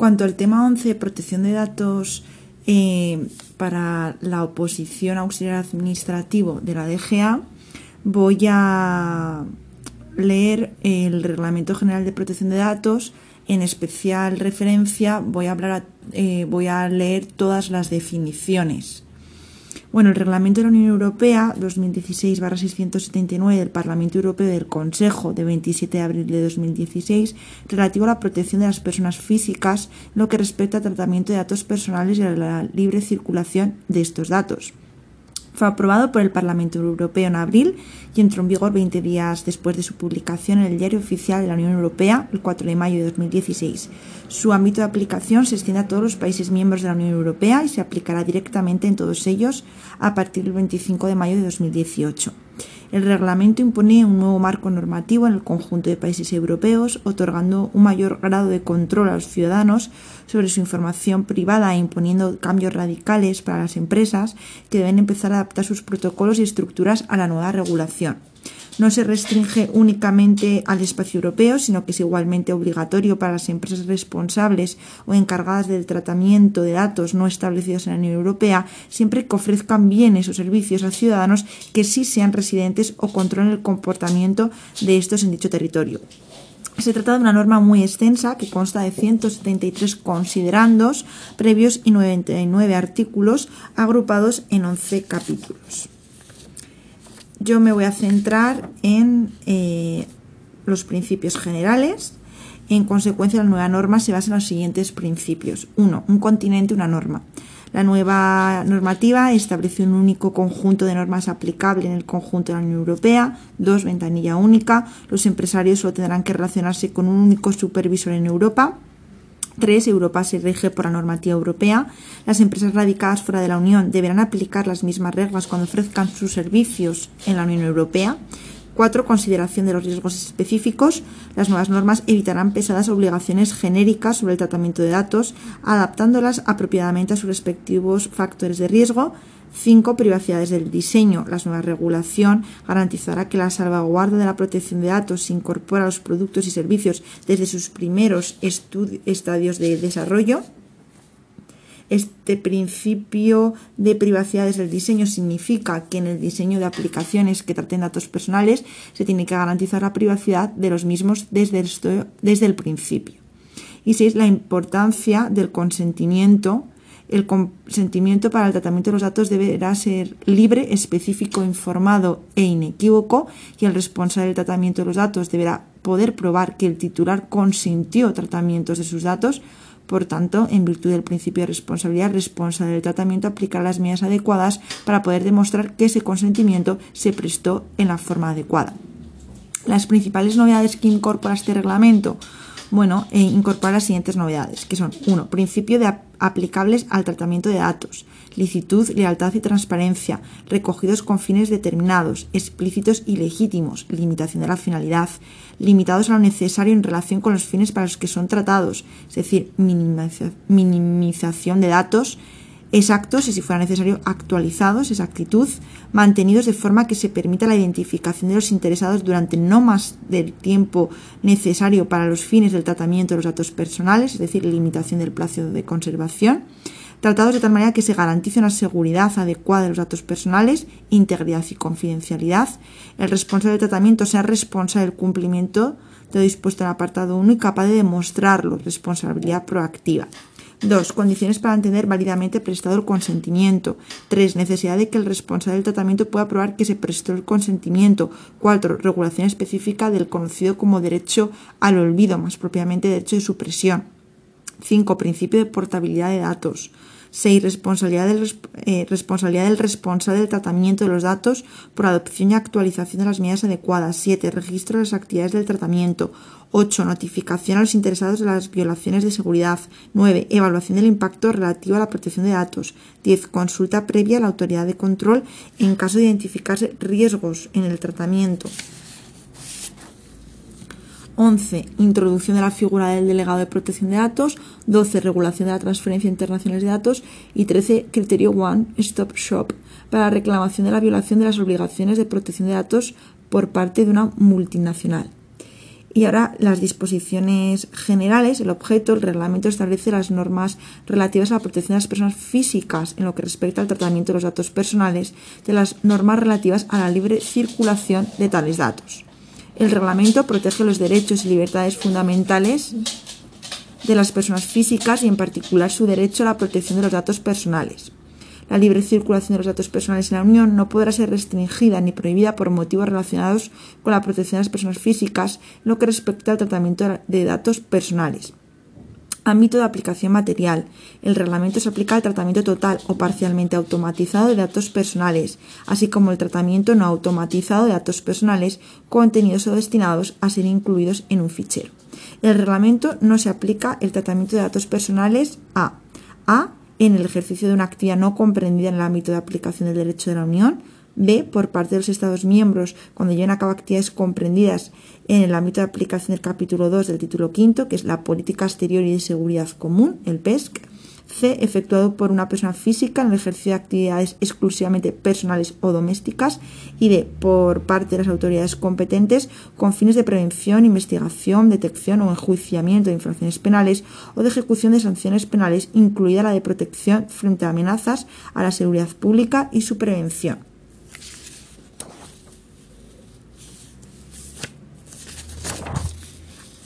Cuanto al tema 11, protección de datos eh, para la oposición auxiliar administrativo de la DGA, voy a leer el Reglamento General de Protección de Datos. En especial referencia voy a, hablar eh, voy a leer todas las definiciones. Bueno, el Reglamento de la Unión Europea 2016-679 del Parlamento Europeo y del Consejo de 27 de abril de 2016 relativo a la protección de las personas físicas en lo que respecta al tratamiento de datos personales y a la libre circulación de estos datos. Fue aprobado por el Parlamento Europeo en abril y entró en vigor 20 días después de su publicación en el Diario Oficial de la Unión Europea el 4 de mayo de 2016. Su ámbito de aplicación se extiende a todos los países miembros de la Unión Europea y se aplicará directamente en todos ellos a partir del 25 de mayo de 2018. El reglamento impone un nuevo marco normativo en el conjunto de países europeos, otorgando un mayor grado de control a los ciudadanos sobre su información privada e imponiendo cambios radicales para las empresas que deben empezar a adaptar sus protocolos y estructuras a la nueva regulación no se restringe únicamente al espacio europeo, sino que es igualmente obligatorio para las empresas responsables o encargadas del tratamiento de datos no establecidos en la Unión Europea, siempre que ofrezcan bienes o servicios a ciudadanos que sí sean residentes o controlen el comportamiento de estos en dicho territorio. Se trata de una norma muy extensa que consta de 173 considerandos previos y 99 artículos agrupados en 11 capítulos yo me voy a centrar en eh, los principios generales. En consecuencia, la nueva norma se basa en los siguientes principios. Uno, Un continente, una norma. La nueva normativa establece un único conjunto de normas aplicable en el conjunto de la Unión Europea. Dos, Ventanilla única. Los empresarios solo tendrán que relacionarse con un único supervisor en Europa. 3. Europa se rige por la normativa europea. Las empresas radicadas fuera de la Unión deberán aplicar las mismas reglas cuando ofrezcan sus servicios en la Unión Europea. 4. Consideración de los riesgos específicos. Las nuevas normas evitarán pesadas obligaciones genéricas sobre el tratamiento de datos, adaptándolas apropiadamente a sus respectivos factores de riesgo. 5. Privacidades del diseño. La nueva regulación garantizará que la salvaguarda de la protección de datos se incorpora a los productos y servicios desde sus primeros estadios de desarrollo. Este principio de privacidades del diseño significa que en el diseño de aplicaciones que traten datos personales se tiene que garantizar la privacidad de los mismos desde el, desde el principio. Y 6. La importancia del consentimiento el consentimiento para el tratamiento de los datos deberá ser libre, específico, informado e inequívoco y el responsable del tratamiento de los datos deberá poder probar que el titular consintió tratamientos de sus datos. Por tanto, en virtud del principio de responsabilidad, responsable del tratamiento aplicará las medidas adecuadas para poder demostrar que ese consentimiento se prestó en la forma adecuada. Las principales novedades que incorpora este reglamento bueno, e incorpora las siguientes novedades, que son 1. Principio de aplicables al tratamiento de datos, licitud, lealtad y transparencia, recogidos con fines determinados, explícitos y legítimos, limitación de la finalidad, limitados a lo necesario en relación con los fines para los que son tratados, es decir, minimización de datos, exactos y si fuera necesario actualizados, exactitud, mantenidos de forma que se permita la identificación de los interesados durante no más del tiempo necesario para los fines del tratamiento de los datos personales, es decir, limitación del plazo de conservación, tratados de tal manera que se garantice una seguridad adecuada de los datos personales, integridad y confidencialidad, el responsable del tratamiento sea responsable del cumplimiento de lo dispuesto en el apartado 1 y capaz de demostrarlo, responsabilidad proactiva. 2. Condiciones para entender válidamente prestado el consentimiento. 3. Necesidad de que el responsable del tratamiento pueda probar que se prestó el consentimiento. 4. Regulación específica del conocido como derecho al olvido, más propiamente derecho de supresión. 5. Principio de portabilidad de datos. 6. Responsabilidad del, eh, responsabilidad del responsable del tratamiento de los datos por adopción y actualización de las medidas adecuadas. 7. Registro de las actividades del tratamiento. 8. Notificación a los interesados de las violaciones de seguridad. 9. Evaluación del impacto relativo a la protección de datos. 10. Consulta previa a la autoridad de control en caso de identificarse riesgos en el tratamiento. 11. Introducción de la figura del delegado de protección de datos. 12. Regulación de la transferencia internacional de datos. Y 13. Criterio One Stop Shop para la reclamación de la violación de las obligaciones de protección de datos por parte de una multinacional. Y ahora las disposiciones generales, el objeto, el reglamento establece las normas relativas a la protección de las personas físicas en lo que respecta al tratamiento de los datos personales, de las normas relativas a la libre circulación de tales datos. El reglamento protege los derechos y libertades fundamentales de las personas físicas y en particular su derecho a la protección de los datos personales. La libre circulación de los datos personales en la Unión no podrá ser restringida ni prohibida por motivos relacionados con la protección de las personas físicas en lo que respecta al tratamiento de datos personales. Ámbito de aplicación material. El reglamento se aplica al tratamiento total o parcialmente automatizado de datos personales, así como el tratamiento no automatizado de datos personales contenidos o destinados a ser incluidos en un fichero. El reglamento no se aplica el tratamiento de datos personales a a en el ejercicio de una actividad no comprendida en el ámbito de aplicación del derecho de la Unión, b. por parte de los Estados miembros cuando lleven a cabo actividades comprendidas en el ámbito de aplicación del capítulo 2 del título quinto, que es la política exterior y de seguridad común, el PESC, C. Efectuado por una persona física en el ejercicio de actividades exclusivamente personales o domésticas. Y D. Por parte de las autoridades competentes con fines de prevención, investigación, detección o enjuiciamiento de infracciones penales o de ejecución de sanciones penales, incluida la de protección frente a amenazas a la seguridad pública y su prevención.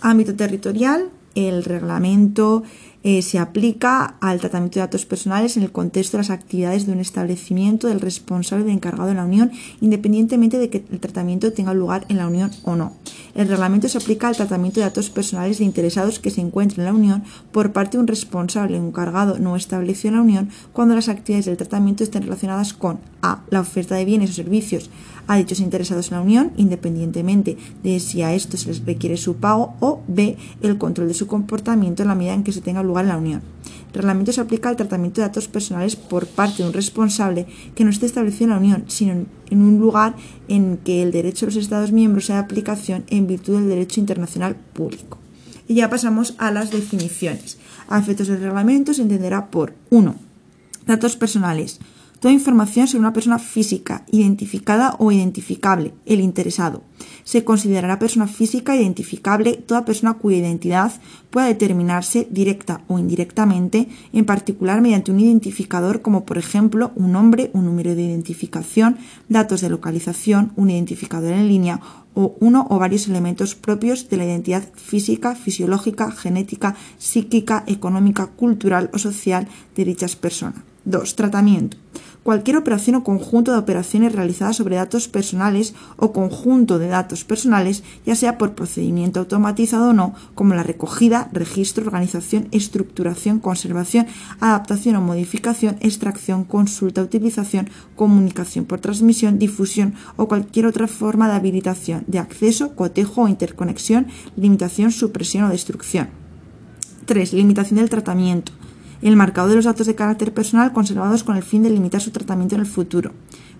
Ámbito territorial, el reglamento eh, se aplica al tratamiento de datos personales en el contexto de las actividades de un establecimiento del responsable de encargado de la Unión, independientemente de que el tratamiento tenga lugar en la Unión o no. El reglamento se aplica al tratamiento de datos personales de interesados que se encuentren en la Unión por parte de un responsable encargado no establecido en la Unión cuando las actividades del tratamiento estén relacionadas con a. la oferta de bienes o servicios a dichos interesados en la Unión, independientemente de si a esto se les requiere su pago, o b. el control de su comportamiento en la medida en que se tenga lugar en la Unión. El reglamento se aplica al tratamiento de datos personales por parte de un responsable que no esté establecido en la Unión, sino en un lugar en que el derecho de los Estados miembros sea de aplicación en virtud del derecho internacional público. Y ya pasamos a las definiciones. A efectos del reglamento se entenderá por 1. Datos personales toda información sobre una persona física, identificada o identificable, el interesado. Se considerará persona física identificable toda persona cuya identidad pueda determinarse directa o indirectamente, en particular mediante un identificador como por ejemplo un nombre, un número de identificación, datos de localización, un identificador en línea o uno o varios elementos propios de la identidad física, fisiológica, genética, psíquica, económica, cultural o social de dichas personas. 2. Tratamiento cualquier operación o conjunto de operaciones realizadas sobre datos personales o conjunto de datos personales, ya sea por procedimiento automatizado o no, como la recogida, registro, organización, estructuración, conservación, adaptación o modificación, extracción, consulta, utilización, comunicación por transmisión, difusión o cualquier otra forma de habilitación de acceso, cotejo o interconexión, limitación, supresión o destrucción. 3. Limitación del tratamiento el marcado de los datos de carácter personal conservados con el fin de limitar su tratamiento en el futuro.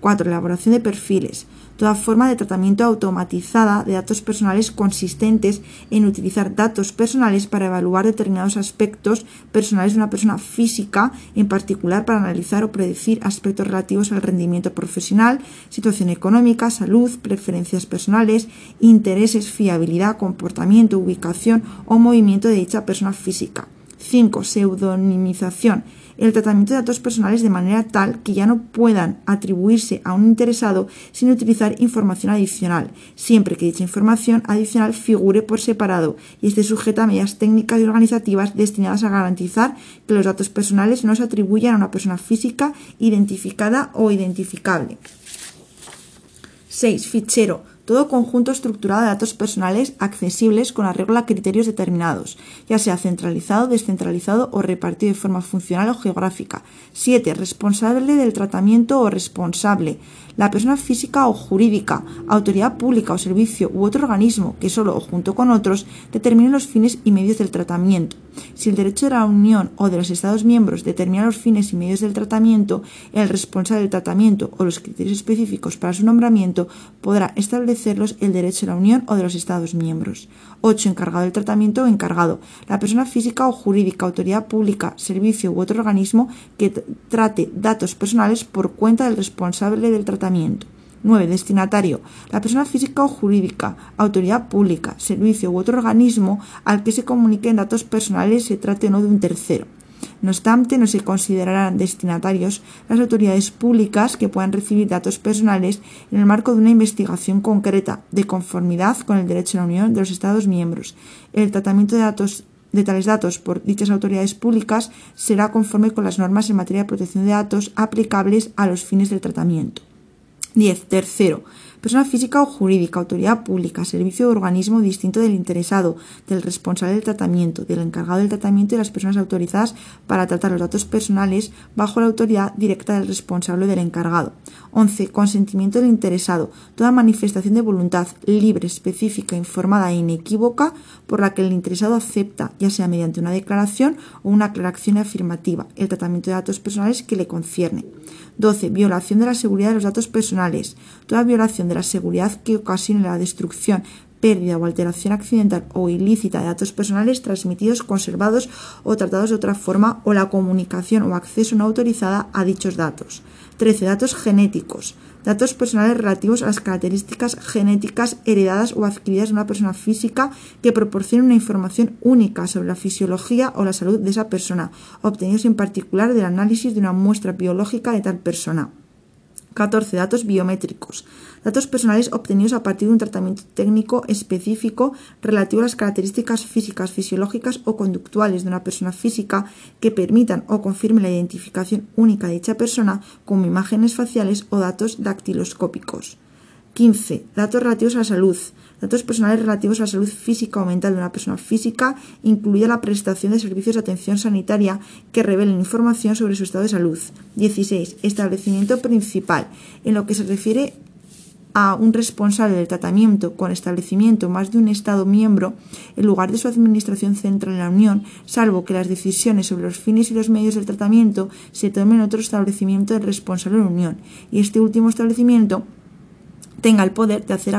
4. Elaboración de perfiles. Toda forma de tratamiento automatizada de datos personales consistentes en utilizar datos personales para evaluar determinados aspectos personales de una persona física, en particular para analizar o predecir aspectos relativos al rendimiento profesional, situación económica, salud, preferencias personales, intereses, fiabilidad, comportamiento, ubicación o movimiento de dicha persona física. 5. Pseudonimización. El tratamiento de datos personales de manera tal que ya no puedan atribuirse a un interesado sin utilizar información adicional, siempre que dicha información adicional figure por separado y esté sujeta a medidas técnicas y organizativas destinadas a garantizar que los datos personales no se atribuyan a una persona física identificada o identificable. 6. Fichero todo conjunto estructurado de datos personales accesibles con arreglo a criterios determinados, ya sea centralizado, descentralizado o repartido de forma funcional o geográfica. 7. Responsable del tratamiento o responsable la persona física o jurídica, autoridad pública o servicio u otro organismo que solo o junto con otros determinen los fines y medios del tratamiento. Si el derecho de la Unión o de los Estados miembros determina los fines y medios del tratamiento, el responsable del tratamiento o los criterios específicos para su nombramiento podrá el derecho de la Unión o de los Estados miembros. 8. Encargado del tratamiento o encargado. La persona física o jurídica, autoridad pública, servicio u otro organismo que trate datos personales por cuenta del responsable del tratamiento. 9. Destinatario. La persona física o jurídica, autoridad pública, servicio u otro organismo al que se comuniquen datos personales se trate o no de un tercero. No obstante, no se considerarán destinatarios las autoridades públicas que puedan recibir datos personales en el marco de una investigación concreta, de conformidad con el derecho de la Unión de los Estados miembros. El tratamiento de datos de tales datos por dichas autoridades públicas será conforme con las normas en materia de protección de datos aplicables a los fines del tratamiento. 10. Tercero, persona física o jurídica, autoridad pública, servicio o organismo distinto del interesado, del responsable del tratamiento, del encargado del tratamiento y las personas autorizadas para tratar los datos personales bajo la autoridad directa del responsable del encargado. 11. Consentimiento del interesado. Toda manifestación de voluntad libre, específica, informada e inequívoca por la que el interesado acepta, ya sea mediante una declaración o una aclaración afirmativa, el tratamiento de datos personales que le concierne. 12. Violación de la seguridad de los datos personales. Toda violación de la seguridad que ocasione la destrucción, pérdida o alteración accidental o ilícita de datos personales transmitidos, conservados o tratados de otra forma o la comunicación o acceso no autorizada a dichos datos. 13. Datos genéticos. Datos personales relativos a las características genéticas heredadas o adquiridas de una persona física que proporcionen una información única sobre la fisiología o la salud de esa persona, obtenidos en particular del análisis de una muestra biológica de tal persona. 14. Datos biométricos. Datos personales obtenidos a partir de un tratamiento técnico específico relativo a las características físicas, fisiológicas o conductuales de una persona física que permitan o confirmen la identificación única de dicha persona como imágenes faciales o datos dactiloscópicos. 15. Datos relativos a la salud. Datos personales relativos a la salud física o mental de una persona física, incluida la prestación de servicios de atención sanitaria que revelen información sobre su estado de salud. 16. Establecimiento principal. En lo que se refiere a un responsable del tratamiento con establecimiento más de un Estado miembro en lugar de su administración central en la Unión, salvo que las decisiones sobre los fines y los medios del tratamiento se tomen en otro establecimiento del responsable de la Unión, y este último establecimiento tenga el poder de hacer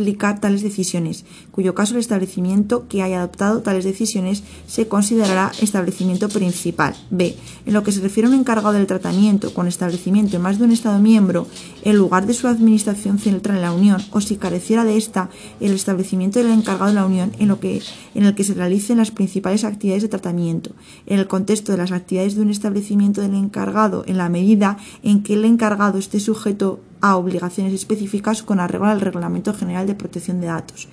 aplicar tales decisiones, cuyo caso el establecimiento que haya adoptado tales decisiones se considerará establecimiento principal. B. En lo que se refiere a un encargado del tratamiento con establecimiento en más de un Estado miembro, en lugar de su administración central en la Unión, o si careciera de esta, el establecimiento del encargado de la Unión en, lo que, en el que se realicen las principales actividades de tratamiento, en el contexto de las actividades de un establecimiento del encargado, en la medida en que el encargado esté sujeto a obligaciones específicas con arreglo al Reglamento General de Protección de Datos.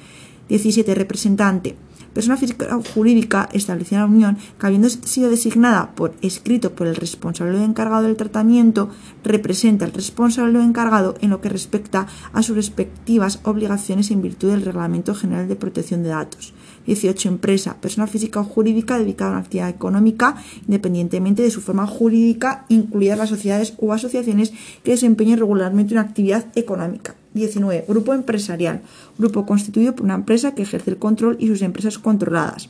17. Representante. Persona física o jurídica establecida en la Unión que habiendo sido designada por escrito por el responsable o encargado del tratamiento, representa al responsable o encargado en lo que respecta a sus respectivas obligaciones en virtud del Reglamento General de Protección de Datos. 18. Empresa, persona física o jurídica dedicada a una actividad económica independientemente de su forma jurídica, incluidas las sociedades o asociaciones que desempeñen regularmente una actividad económica. 19. Grupo empresarial, grupo constituido por una empresa que ejerce el control y sus empresas controladas.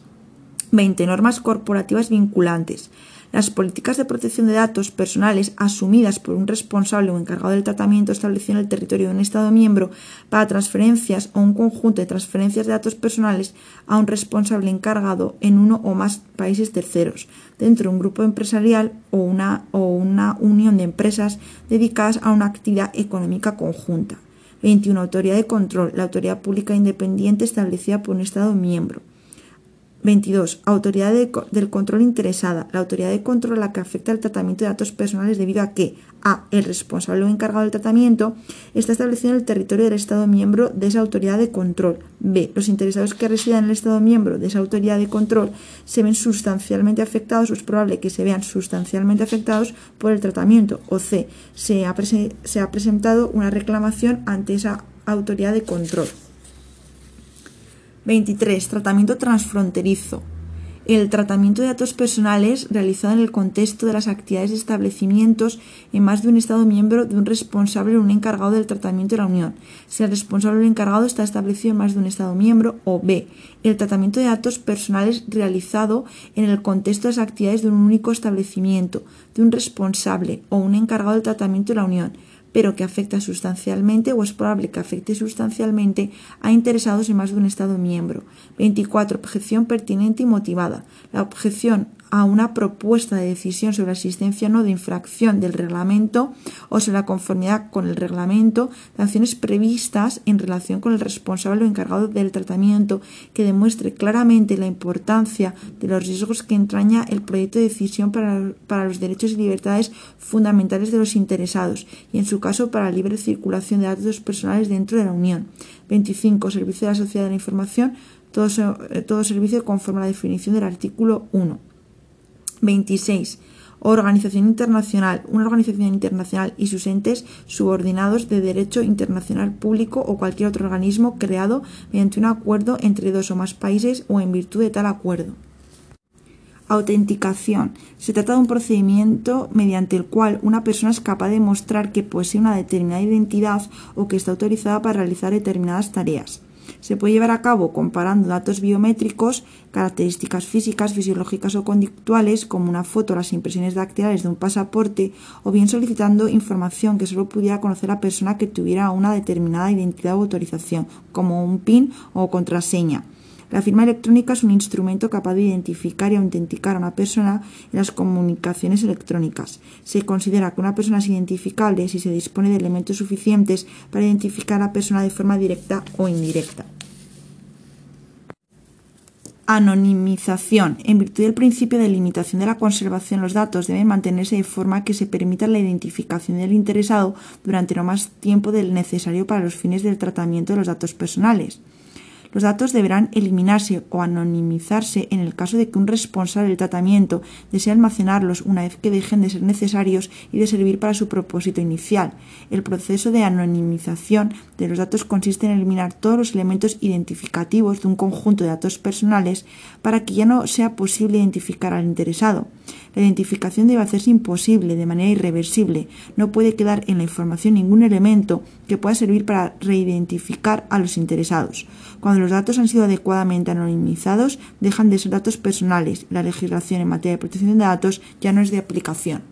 20. Normas corporativas vinculantes las políticas de protección de datos personales asumidas por un responsable o encargado del tratamiento establecido en el territorio de un Estado miembro para transferencias o un conjunto de transferencias de datos personales a un responsable encargado en uno o más países terceros, dentro de un grupo empresarial o una, o una unión de empresas dedicadas a una actividad económica conjunta. 21. Autoridad de control. La autoridad pública independiente establecida por un Estado miembro. 22. Autoridad del control interesada. La autoridad de control a la que afecta el tratamiento de datos personales debido a que a. El responsable o encargado del tratamiento está establecido en el territorio del Estado miembro de esa autoridad de control. B. Los interesados que residen en el Estado miembro de esa autoridad de control se ven sustancialmente afectados o es probable que se vean sustancialmente afectados por el tratamiento. O C. Se ha, se ha presentado una reclamación ante esa autoridad de control. 23. Tratamiento transfronterizo. El tratamiento de datos personales realizado en el contexto de las actividades de establecimientos en más de un Estado miembro de un responsable o un encargado del tratamiento de la Unión, si el responsable o el encargado está establecido en más de un Estado miembro, o B. El tratamiento de datos personales realizado en el contexto de las actividades de un único establecimiento, de un responsable o un encargado del tratamiento de la Unión, pero que afecta sustancialmente o es probable que afecte sustancialmente a interesados en más de un Estado miembro. 24. Objeción pertinente y motivada. La objeción a una propuesta de decisión sobre la existencia o no de infracción del reglamento o sobre la conformidad con el reglamento de acciones previstas en relación con el responsable o encargado del tratamiento que demuestre claramente la importancia de los riesgos que entraña el proyecto de decisión para, para los derechos y libertades fundamentales de los interesados y en su caso para la libre circulación de datos personales dentro de la Unión. 25. Servicio de la Sociedad de la Información. Todo, eh, todo servicio conforme a la definición del artículo 1. 26. Organización internacional. Una organización internacional y sus entes subordinados de derecho internacional público o cualquier otro organismo creado mediante un acuerdo entre dos o más países o en virtud de tal acuerdo. Autenticación. Se trata de un procedimiento mediante el cual una persona es capaz de mostrar que posee una determinada identidad o que está autorizada para realizar determinadas tareas. Se puede llevar a cabo comparando datos biométricos, características físicas, fisiológicas o conductuales, como una foto o las impresiones dactilares de un pasaporte, o bien solicitando información que solo pudiera conocer la persona que tuviera una determinada identidad o autorización, como un PIN o contraseña. La firma electrónica es un instrumento capaz de identificar y autenticar a una persona en las comunicaciones electrónicas. Se considera que una persona es identificable si se dispone de elementos suficientes para identificar a la persona de forma directa o indirecta. Anonimización. En virtud del principio de limitación de la conservación, los datos deben mantenerse de forma que se permita la identificación del interesado durante no más tiempo del necesario para los fines del tratamiento de los datos personales. Los datos deberán eliminarse o anonimizarse en el caso de que un responsable del tratamiento desee almacenarlos una vez que dejen de ser necesarios y de servir para su propósito inicial. El proceso de anonimización de los datos consiste en eliminar todos los elementos identificativos de un conjunto de datos personales para que ya no sea posible identificar al interesado. La identificación debe hacerse imposible de manera irreversible. No puede quedar en la información ningún elemento que pueda servir para reidentificar a los interesados. Cuando los datos han sido adecuadamente anonimizados, dejan de ser datos personales. La legislación en materia de protección de datos ya no es de aplicación.